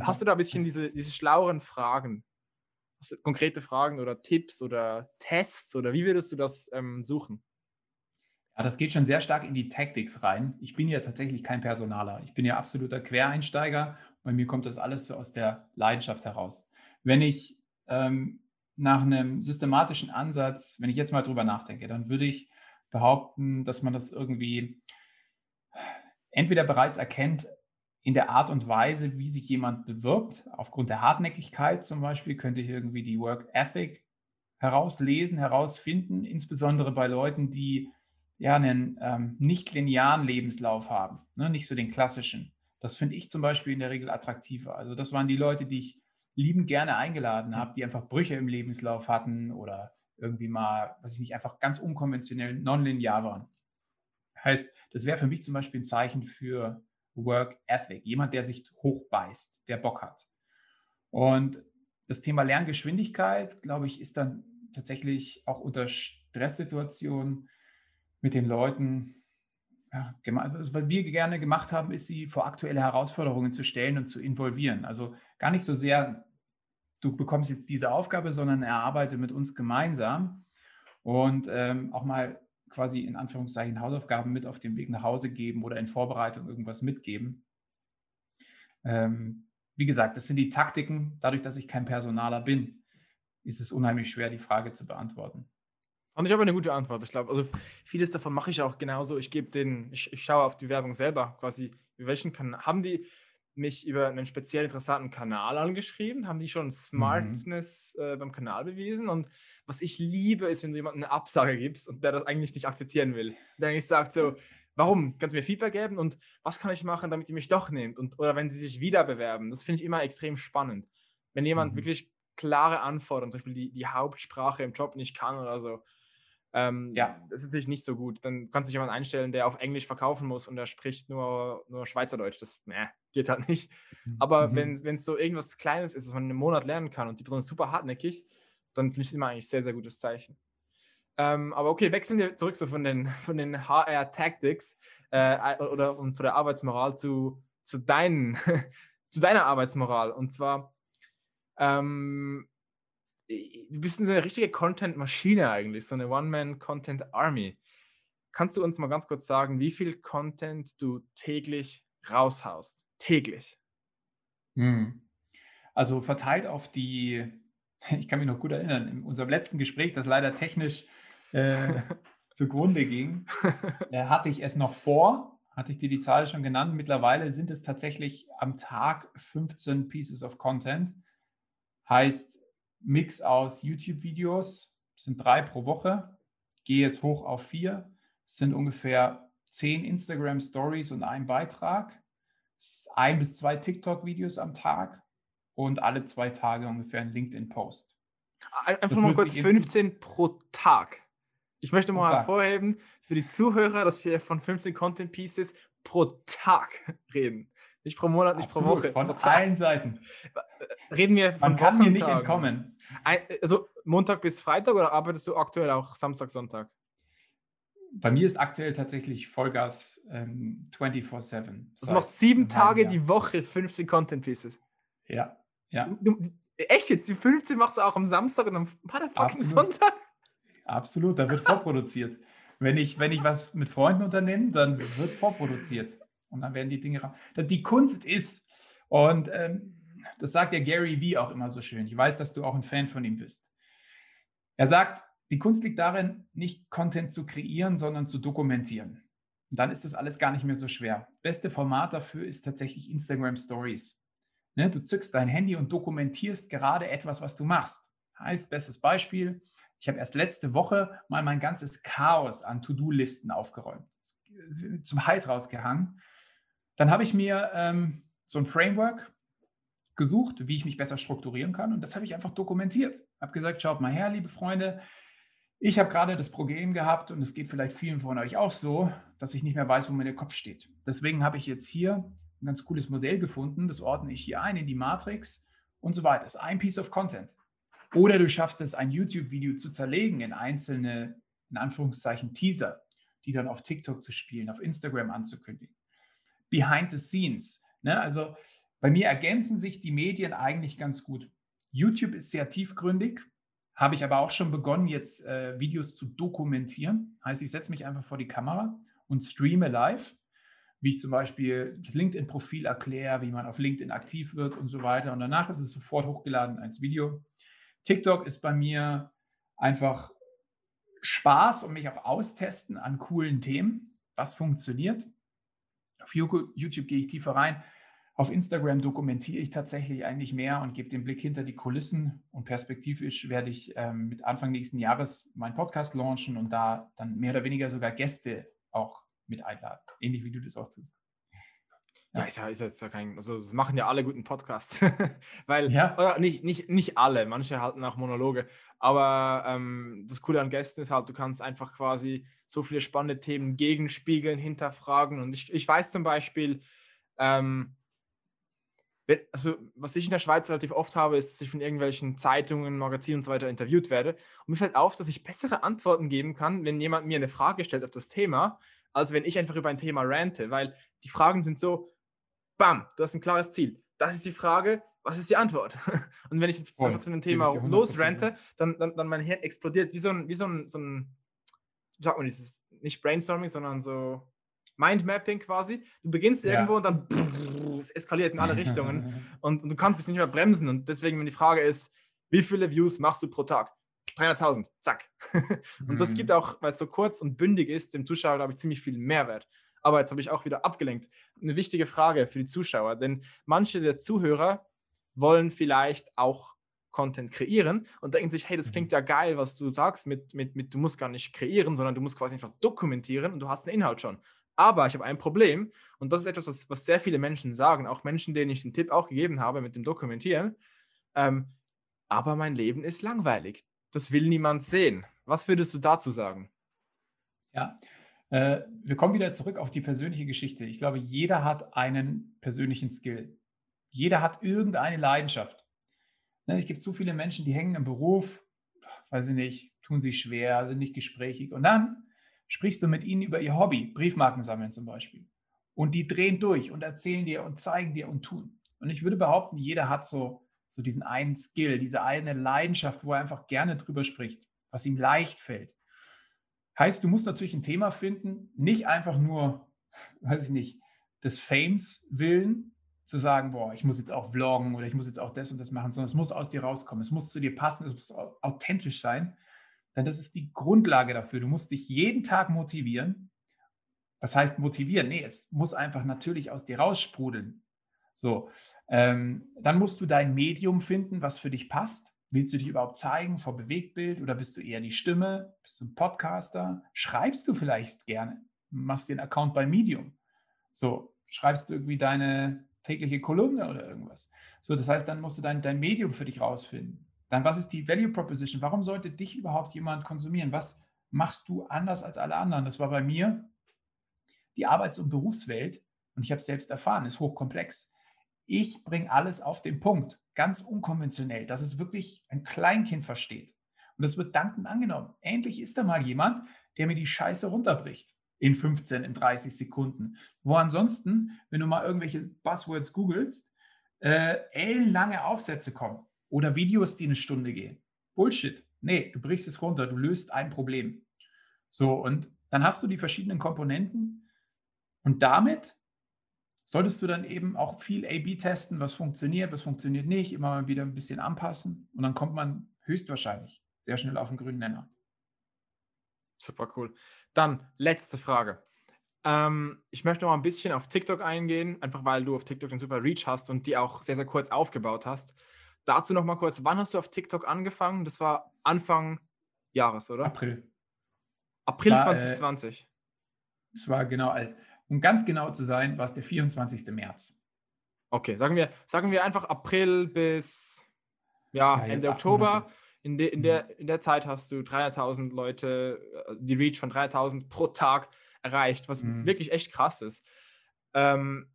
Hast du da ein bisschen diese, diese schlaueren Fragen? konkrete Fragen oder Tipps oder Tests oder wie würdest du das ähm, suchen? Ja, das geht schon sehr stark in die Tactics rein. Ich bin ja tatsächlich kein Personaler. Ich bin ja absoluter Quereinsteiger. Bei mir kommt das alles so aus der Leidenschaft heraus. Wenn ich ähm, nach einem systematischen Ansatz, wenn ich jetzt mal drüber nachdenke, dann würde ich behaupten, dass man das irgendwie entweder bereits erkennt in der Art und Weise, wie sich jemand bewirbt. Aufgrund der Hartnäckigkeit zum Beispiel könnte ich irgendwie die Work Ethic herauslesen, herausfinden, insbesondere bei Leuten, die ja einen ähm, nicht linearen Lebenslauf haben, ne? nicht so den klassischen. Das finde ich zum Beispiel in der Regel attraktiver. Also das waren die Leute, die ich liebend gerne eingeladen habe, die einfach Brüche im Lebenslauf hatten oder irgendwie mal, was ich nicht, einfach ganz unkonventionell nonlinear waren. Heißt, das wäre für mich zum Beispiel ein Zeichen für Work Ethic, jemand, der sich hochbeißt, der Bock hat. Und das Thema Lerngeschwindigkeit, glaube ich, ist dann tatsächlich auch unter Stresssituationen mit den Leuten, ja, also was wir gerne gemacht haben, ist sie vor aktuelle Herausforderungen zu stellen und zu involvieren. Also gar nicht so sehr, du bekommst jetzt diese Aufgabe, sondern erarbeite mit uns gemeinsam und ähm, auch mal quasi in Anführungszeichen Hausaufgaben mit auf dem Weg nach Hause geben oder in Vorbereitung irgendwas mitgeben. Ähm, wie gesagt, das sind die Taktiken. Dadurch, dass ich kein Personaler bin, ist es unheimlich schwer, die Frage zu beantworten. Und ich habe eine gute Antwort. Ich glaube, also vieles davon mache ich auch genauso. Ich gebe den, ich, ich schaue auf die Werbung selber quasi. Welchen Kanal haben die mich über einen speziell interessanten Kanal angeschrieben? Haben die schon mhm. Smartness mhm. äh, beim Kanal bewiesen? Und was ich liebe, ist, wenn du jemandem eine Absage gibst und der das eigentlich nicht akzeptieren will. Der eigentlich sagt so, warum? Kannst du mir Feedback geben und was kann ich machen, damit ihr mich doch nehmt? Und, oder wenn sie sich wieder bewerben. Das finde ich immer extrem spannend. Wenn jemand mhm. wirklich klare Anforderungen, zum Beispiel die, die Hauptsprache im Job nicht kann oder so, ähm, ja. das ist natürlich nicht so gut. Dann kannst du dich jemanden einstellen, der auf Englisch verkaufen muss und der spricht nur, nur Schweizerdeutsch. Das äh, geht halt nicht. Mhm. Aber mhm. wenn es so irgendwas Kleines ist, was man in einem Monat lernen kann und die Person ist super hartnäckig, dann finde ich es immer eigentlich sehr, sehr gutes Zeichen. Ähm, aber okay, wechseln wir zurück so von den, von den HR-Tactics äh, oder und von der Arbeitsmoral zu, zu, deinen, zu deiner Arbeitsmoral. Und zwar, ähm, du bist eine richtige Content-Maschine eigentlich, so eine One-Man-Content-Army. Kannst du uns mal ganz kurz sagen, wie viel Content du täglich raushaust? Täglich. Hm. Also verteilt auf die, ich kann mich noch gut erinnern, in unserem letzten Gespräch, das leider technisch äh, zugrunde ging, äh, hatte ich es noch vor, hatte ich dir die Zahl schon genannt. Mittlerweile sind es tatsächlich am Tag 15 Pieces of Content. Heißt Mix aus YouTube-Videos, sind drei pro Woche, gehe jetzt hoch auf vier, es sind ungefähr zehn Instagram-Stories und ein Beitrag, ein bis zwei TikTok-Videos am Tag und alle zwei Tage ungefähr ein LinkedIn-Post. Einfach mal kurz 15 pro Tag. Ich möchte mal hervorheben für die Zuhörer, dass wir von 15 Content Pieces pro Tag reden. Nicht pro Monat, nicht Absolut, pro Woche. Von allen Seiten. Reden wir von Man kann hier nicht entkommen. Also Montag bis Freitag oder arbeitest du aktuell auch Samstag, Sonntag? Bei mir ist aktuell tatsächlich Vollgas ähm, 24-7. Du machst sieben Tage Jahr. die Woche 15 Content Pieces. Ja, ja. Du, echt jetzt? Die 15 machst du auch am Samstag und am motherfucking Sonntag? Absolut, da wird vorproduziert. wenn, ich, wenn ich was mit Freunden unternehme, dann wird vorproduziert. Und dann werden die Dinge. Die Kunst ist, und ähm, das sagt ja Gary Vee auch immer so schön. Ich weiß, dass du auch ein Fan von ihm bist. Er sagt, die Kunst liegt darin, nicht Content zu kreieren, sondern zu dokumentieren. Und dann ist das alles gar nicht mehr so schwer. Beste Format dafür ist tatsächlich Instagram Stories. Ne, du zückst dein Handy und dokumentierst gerade etwas, was du machst. Heißt, bestes Beispiel, ich habe erst letzte Woche mal mein ganzes Chaos an To-Do-Listen aufgeräumt, zum Hals rausgehangen. Dann habe ich mir ähm, so ein Framework gesucht, wie ich mich besser strukturieren kann. Und das habe ich einfach dokumentiert. Habe gesagt, schaut mal her, liebe Freunde. Ich habe gerade das Problem gehabt und es geht vielleicht vielen von euch auch so, dass ich nicht mehr weiß, wo mein Kopf steht. Deswegen habe ich jetzt hier ein ganz cooles Modell gefunden. Das ordne ich hier ein in die Matrix und so weiter. Das ist ein Piece of Content. Oder du schaffst es, ein YouTube-Video zu zerlegen in einzelne, in Anführungszeichen, Teaser, die dann auf TikTok zu spielen, auf Instagram anzukündigen. Behind the scenes. Ne? Also bei mir ergänzen sich die Medien eigentlich ganz gut. YouTube ist sehr tiefgründig, habe ich aber auch schon begonnen, jetzt äh, Videos zu dokumentieren. Heißt, ich setze mich einfach vor die Kamera und streame live, wie ich zum Beispiel das LinkedIn-Profil erkläre, wie man auf LinkedIn aktiv wird und so weiter. Und danach ist es sofort hochgeladen als Video. TikTok ist bei mir einfach Spaß und mich auch austesten an coolen Themen. Was funktioniert? Auf YouTube gehe ich tiefer rein. Auf Instagram dokumentiere ich tatsächlich eigentlich mehr und gebe den Blick hinter die Kulissen. Und perspektivisch werde ich ähm, mit Anfang nächsten Jahres meinen Podcast launchen und da dann mehr oder weniger sogar Gäste auch mit einladen. Ähnlich wie du das auch tust. Ja, ist ja, ist jetzt ja kein, also machen ja alle guten Podcasts. Weil, Ja. oder nicht, nicht, nicht alle, manche halten auch Monologe. Aber ähm, das Coole an Gästen ist halt, du kannst einfach quasi so viele spannende Themen gegenspiegeln, hinterfragen. Und ich, ich weiß zum Beispiel, ähm, also was ich in der Schweiz relativ oft habe, ist, dass ich von irgendwelchen Zeitungen, Magazinen und so weiter interviewt werde. Und mir fällt auf, dass ich bessere Antworten geben kann, wenn jemand mir eine Frage stellt auf das Thema, als wenn ich einfach über ein Thema rante. Weil die Fragen sind so, bam, du hast ein klares Ziel. Das ist die Frage, was ist die Antwort? Und wenn ich Voll, einfach zu einem Thema dir 100% losrante, dann, dann, dann mein Hirn explodiert wie so ein, wie so ein, so ein wie sagt man dieses, nicht Brainstorming, sondern so Mindmapping quasi. Du beginnst Ja. irgendwo und dann es eskaliert in alle Richtungen und, und du kannst dich nicht mehr bremsen. Und deswegen, wenn die Frage ist, wie viele Views machst du pro Tag? 300.000, zack. und das Mhm. gibt auch, weil es so kurz und bündig ist, dem Zuschauer, glaube ich, ziemlich viel Mehrwert. Aber jetzt habe ich auch wieder abgelenkt. Eine wichtige Frage für die Zuschauer, denn manche der Zuhörer wollen vielleicht auch Content kreieren und denken sich, hey, das Mhm. klingt ja geil, was du sagst, mit, mit, mit du musst gar nicht kreieren, sondern du musst quasi einfach dokumentieren und du hast den Inhalt schon. Aber ich habe ein Problem und das ist etwas, was, was sehr viele Menschen sagen, auch Menschen, denen ich den Tipp auch gegeben habe mit dem Dokumentieren. Ähm, aber mein Leben ist langweilig. Das will niemand sehen. Was würdest du dazu sagen? Ja, äh, wir kommen wieder zurück auf die persönliche Geschichte. Ich glaube, jeder hat einen persönlichen Skill. Jeder hat irgendeine Leidenschaft. Ne, Es gibt so viele Menschen, die hängen im Beruf, weiß ich nicht, tun sich schwer, sind nicht gesprächig. Und dann sprichst du mit ihnen über ihr Hobby, Briefmarken sammeln zum Beispiel. Und die drehen durch und erzählen dir und zeigen dir und tun. Und ich würde behaupten, jeder hat so, so diesen einen Skill, diese eine Leidenschaft, wo er einfach gerne drüber spricht, was ihm leicht fällt. Heißt, du musst natürlich ein Thema finden, nicht einfach nur, weiß ich nicht, des Fames willen, zu sagen, boah, ich muss jetzt auch vloggen oder ich muss jetzt auch das und das machen, sondern es muss aus dir rauskommen. Es muss zu dir passen, es muss au- authentisch sein. Denn das ist die Grundlage dafür. Du musst dich jeden Tag motivieren. Was heißt motivieren? Nee, es muss einfach natürlich aus dir raussprudeln. So, ähm, dann musst du dein Medium finden, was für dich passt. Willst du dich überhaupt zeigen vor Bewegtbild oder bist du eher die Stimme? Bist du ein Podcaster? Schreibst du vielleicht gerne? Machst dir einen Account bei Medium? So, schreibst du irgendwie deine tägliche Kolumne oder irgendwas? So, das heißt, dann musst du dein, dein Medium für dich rausfinden. Dann, was ist die Value Proposition? Warum sollte dich überhaupt jemand konsumieren? Was machst du anders als alle anderen? Das war bei mir die Arbeits- und Berufswelt, und ich habe es selbst erfahren, ist hochkomplex. Ich bringe alles auf den Punkt, ganz unkonventionell, dass es wirklich ein Kleinkind versteht. Und das wird dankend angenommen. Endlich ist da mal jemand, der mir die Scheiße runterbricht in 15, in 30 Sekunden. Wo ansonsten, wenn du mal irgendwelche Buzzwords googelst, äh, ellenlange Aufsätze kommen oder Videos, die eine Stunde gehen. Bullshit. Nee, du brichst es runter, du löst ein Problem. So, und dann hast du die verschiedenen Komponenten und damit solltest du dann eben auch viel A-B testen, was funktioniert, was funktioniert nicht, immer mal wieder ein bisschen anpassen und dann kommt man höchstwahrscheinlich sehr schnell auf den grünen Nenner. Super cool. Dann letzte Frage. Ähm, ich möchte noch ein bisschen auf TikTok eingehen, einfach weil du auf TikTok einen super Reach hast und die auch sehr, sehr kurz aufgebaut hast. Dazu noch mal kurz, wann hast du auf TikTok angefangen? Das war Anfang Jahres, oder? April. April war, äh, 2020. Es war genau, äh, um ganz genau zu sein, war es der 24. März. Okay, sagen wir, sagen wir einfach April bis ja, Ja, Ende Oktober. In, de, in, Mhm. der, in der Zeit hast du 300.000 Leute, äh, die Reach von 300.000 pro Tag erreicht, was Mhm. wirklich echt krass ist. Ähm,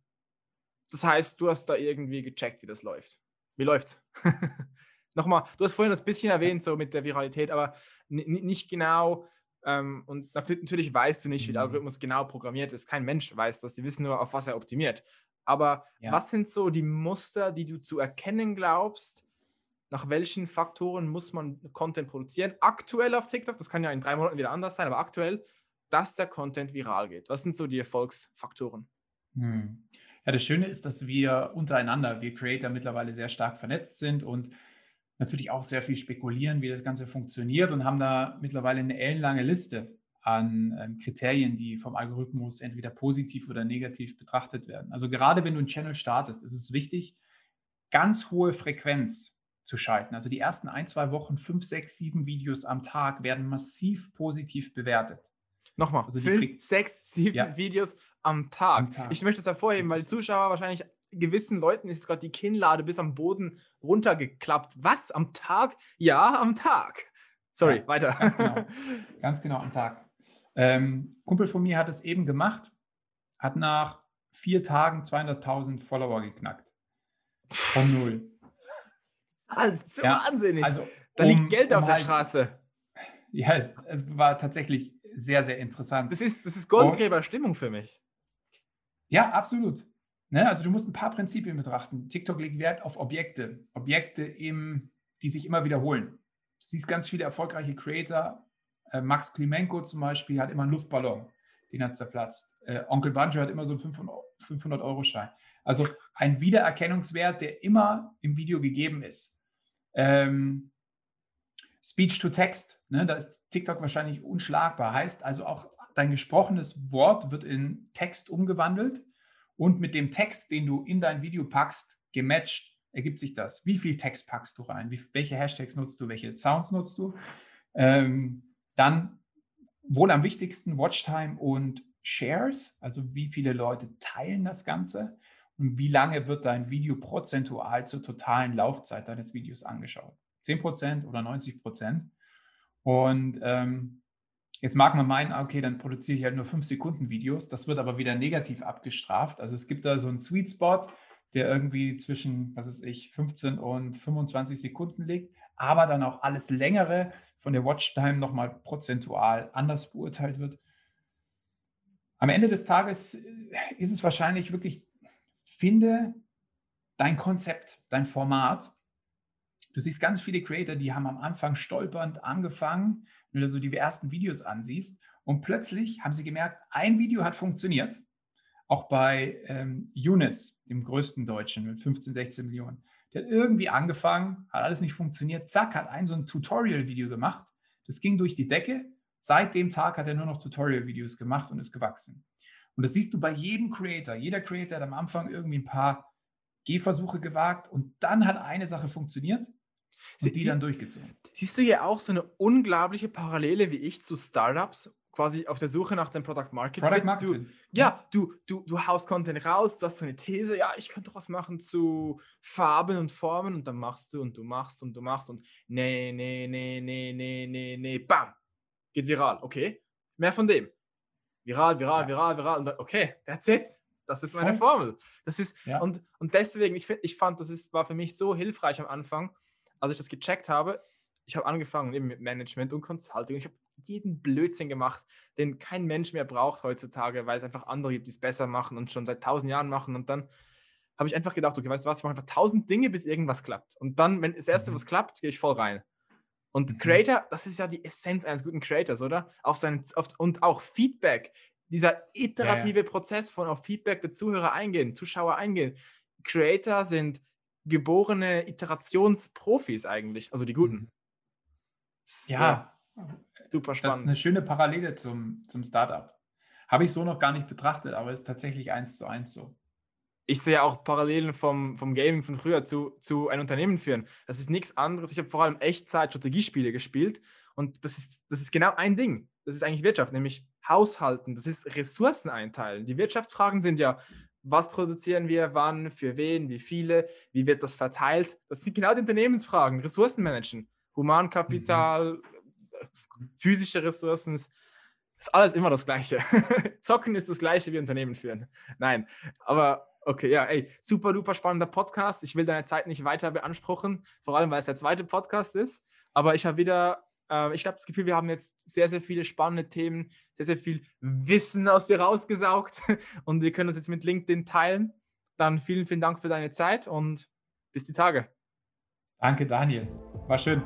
das heißt, du hast da irgendwie gecheckt, wie das läuft. Wie läuft's? Nochmal, du hast vorhin das bisschen erwähnt, so mit der Viralität, aber ni- ni- nicht genau. Ähm, und nat- natürlich weißt du nicht, wie der Mhm. Algorithmus genau programmiert ist. Kein Mensch weiß das. Die wissen nur, auf was er optimiert. Aber Ja. was sind so die Muster, die du zu erkennen glaubst? Nach welchen Faktoren muss man Content produzieren? Aktuell auf TikTok, das kann ja in drei Monaten wieder anders sein, aber aktuell, dass der Content viral geht. Was sind so die Erfolgsfaktoren? Hm. Ja, das Schöne ist, dass wir untereinander, wir Creator mittlerweile sehr stark vernetzt sind und natürlich auch sehr viel spekulieren, wie das Ganze funktioniert und haben da mittlerweile eine ellenlange Liste an ähm, Kriterien, die vom Algorithmus entweder positiv oder negativ betrachtet werden. Also gerade wenn du einen Channel startest, ist es wichtig, ganz hohe Frequenz zu schalten. Also die ersten ein, zwei Wochen, fünf, sechs, sieben Videos am Tag werden massiv positiv bewertet. Nochmal, also fünf, sechs, sieben ja. Videos am Tag. am Tag. Ich möchte es hervorheben, weil die Zuschauer wahrscheinlich gewissen Leuten ist gerade die Kinnlade bis am Boden runtergeklappt. Was? Am Tag? Ja, am Tag. Sorry, ja, weiter. Ganz genau. Ganz genau am Tag. Ähm, Kumpel von mir hat es eben gemacht, hat nach vier Tagen 200.000 Follower geknackt. Von null. Das ist so ja, wahnsinnig. Also, da um, liegt Geld auf um der halt, Straße. Ja, es war tatsächlich sehr, sehr interessant. Das ist, das ist Goldgräberstimmung für mich. Ja, absolut. Ne? Also du musst ein paar Prinzipien betrachten. TikTok legt Wert auf Objekte. Objekte, im, die sich immer wiederholen. Du siehst ganz viele erfolgreiche Creator. Äh, Max Klimenko zum Beispiel hat immer einen Luftballon, den hat zerplatzt. Äh, Onkel Banjo hat immer so einen 500-Euro-Schein. Also ein Wiedererkennungswert, der immer im Video gegeben ist. Ähm, Speech to Text, ne, da ist TikTok wahrscheinlich unschlagbar. Heißt also auch, dein gesprochenes Wort wird in Text umgewandelt und mit dem Text, den du in dein Video packst, gematcht, ergibt sich das. Wie viel Text packst du rein? Wie, welche Hashtags nutzt du? Welche Sounds nutzt du? Ähm, dann wohl am wichtigsten Watchtime und Shares, also wie viele Leute teilen das Ganze und wie lange wird dein Video prozentual zur totalen Laufzeit deines Videos angeschaut. 10% oder 90%. Und ähm, Jetzt mag man meinen, ah, okay, dann produziere ich halt nur 5 Sekunden Videos. Das wird aber wieder negativ abgestraft. Also es gibt da so einen Sweet Spot, der irgendwie zwischen, was weiß ich, 15 und 25 Sekunden liegt, aber dann auch alles längere von der Watchtime nochmal prozentual anders beurteilt wird. Am Ende des Tages äh, ist es wahrscheinlich wirklich, finde dein Konzept, dein Format. Du siehst ganz viele Creator, die haben am Anfang stolpernd angefangen, wenn du so die ersten Videos ansiehst. Und plötzlich haben sie gemerkt, ein Video hat funktioniert. Auch bei ähm, Younes, dem größten Deutschen mit 15, 16 Millionen. Der hat irgendwie angefangen, hat alles nicht funktioniert. Zack, hat ein so ein Tutorial-Video gemacht. Das ging durch die Decke. Seit dem Tag hat er nur noch Tutorial-Videos gemacht und ist gewachsen. Und das siehst du bei jedem Creator. Jeder Creator hat am Anfang irgendwie ein paar Gehversuche gewagt und dann hat eine Sache funktioniert und Sie, die dann durchgezogen. Siehst du hier auch so eine unglaubliche Parallele wie ich zu Startups? Quasi auf der Suche nach dem Product Market Product Market du, Ja, du, du, du haust Content raus, du hast so eine These, ja, ich könnte was machen zu Farben und Formen und dann machst du und du machst und du machst und nee, nee, nee, nee, nee, nee, nee, bam, geht viral, okay, mehr von dem. Viral, viral, ja. viral, viral und dann, okay, that's it. Das ist meine. Formel. Das ist, ja. und, und deswegen, ich, ich fand, das ist, war für mich so hilfreich am Anfang, als ich das gecheckt habe, ich habe angefangen eben mit Management und Consulting. Ich habe jeden Blödsinn gemacht, den kein Mensch mehr braucht heutzutage, weil es einfach andere gibt, die es besser machen und schon seit tausend Jahren machen. Und dann habe ich einfach gedacht, okay, weißt du was, ich mache einfach tausend Dinge, bis irgendwas klappt. Und dann, wenn das erste mhm. was klappt, gehe ich voll rein. Und mhm. Creator, das ist ja die Essenz eines guten Creators, oder? Auf sein, auf, und auch Feedback, dieser iterative ja, ja. Prozess von auf Feedback der Zuhörer eingehen, Zuschauer eingehen. Creator sind geborene Iterationsprofis eigentlich, also die guten. Mhm. Ja, super spannend. Das ist eine schöne Parallele zum, zum Startup. Habe ich so noch gar nicht betrachtet, aber ist tatsächlich eins zu eins so. Ich sehe auch Parallelen vom, vom Gaming von früher zu, zu ein Unternehmen führen. Das ist nichts anderes. Ich habe vor allem Echtzeit-Strategiespiele gespielt und das ist, das ist genau ein Ding. Das ist eigentlich Wirtschaft, nämlich Haushalten. Das ist Ressourcen einteilen. Die Wirtschaftsfragen sind ja, was produzieren wir, wann, für wen, wie viele, wie wird das verteilt. Das sind genau die Unternehmensfragen, Ressourcen managen, Humankapital, mhm. physische Ressourcen, ist alles immer das Gleiche. Zocken ist das Gleiche wie Unternehmen führen. Nein, aber okay, ja, ey, super, duper spannender Podcast. Ich will deine Zeit nicht weiter beanspruchen, vor allem weil es der zweite Podcast ist. Aber ich habe wieder äh, ich habe das Gefühl, wir haben jetzt sehr, sehr viele spannende Themen, sehr, sehr viel Wissen aus dir rausgesaugt und wir können das jetzt mit LinkedIn teilen. Dann vielen, vielen Dank für deine Zeit und bis die Tage. Danke, Daniel. War schön.